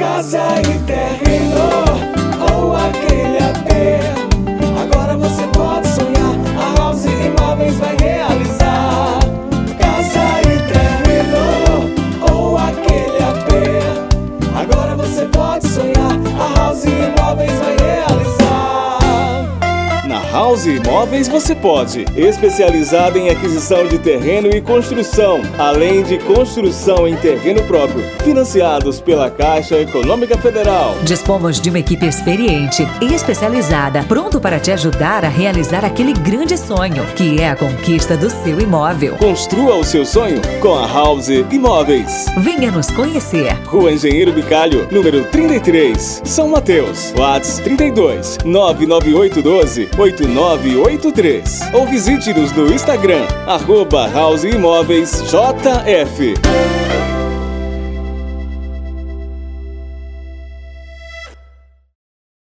casa e terreno House Imóveis você pode. Especializada em aquisição de terreno e construção, além de construção em terreno próprio. Financiados pela Caixa Econômica Federal. Dispomos de uma equipe experiente e especializada, pronto para te ajudar a realizar aquele grande sonho, que é a conquista do seu imóvel. Construa o seu sonho com a House Imóveis. Venha nos conhecer. Rua Engenheiro Bicalho, número 33, São Mateus. WhatsApp 32 99812 8983. Ou visite-nos no Instagram, arroba House Imóveis JF.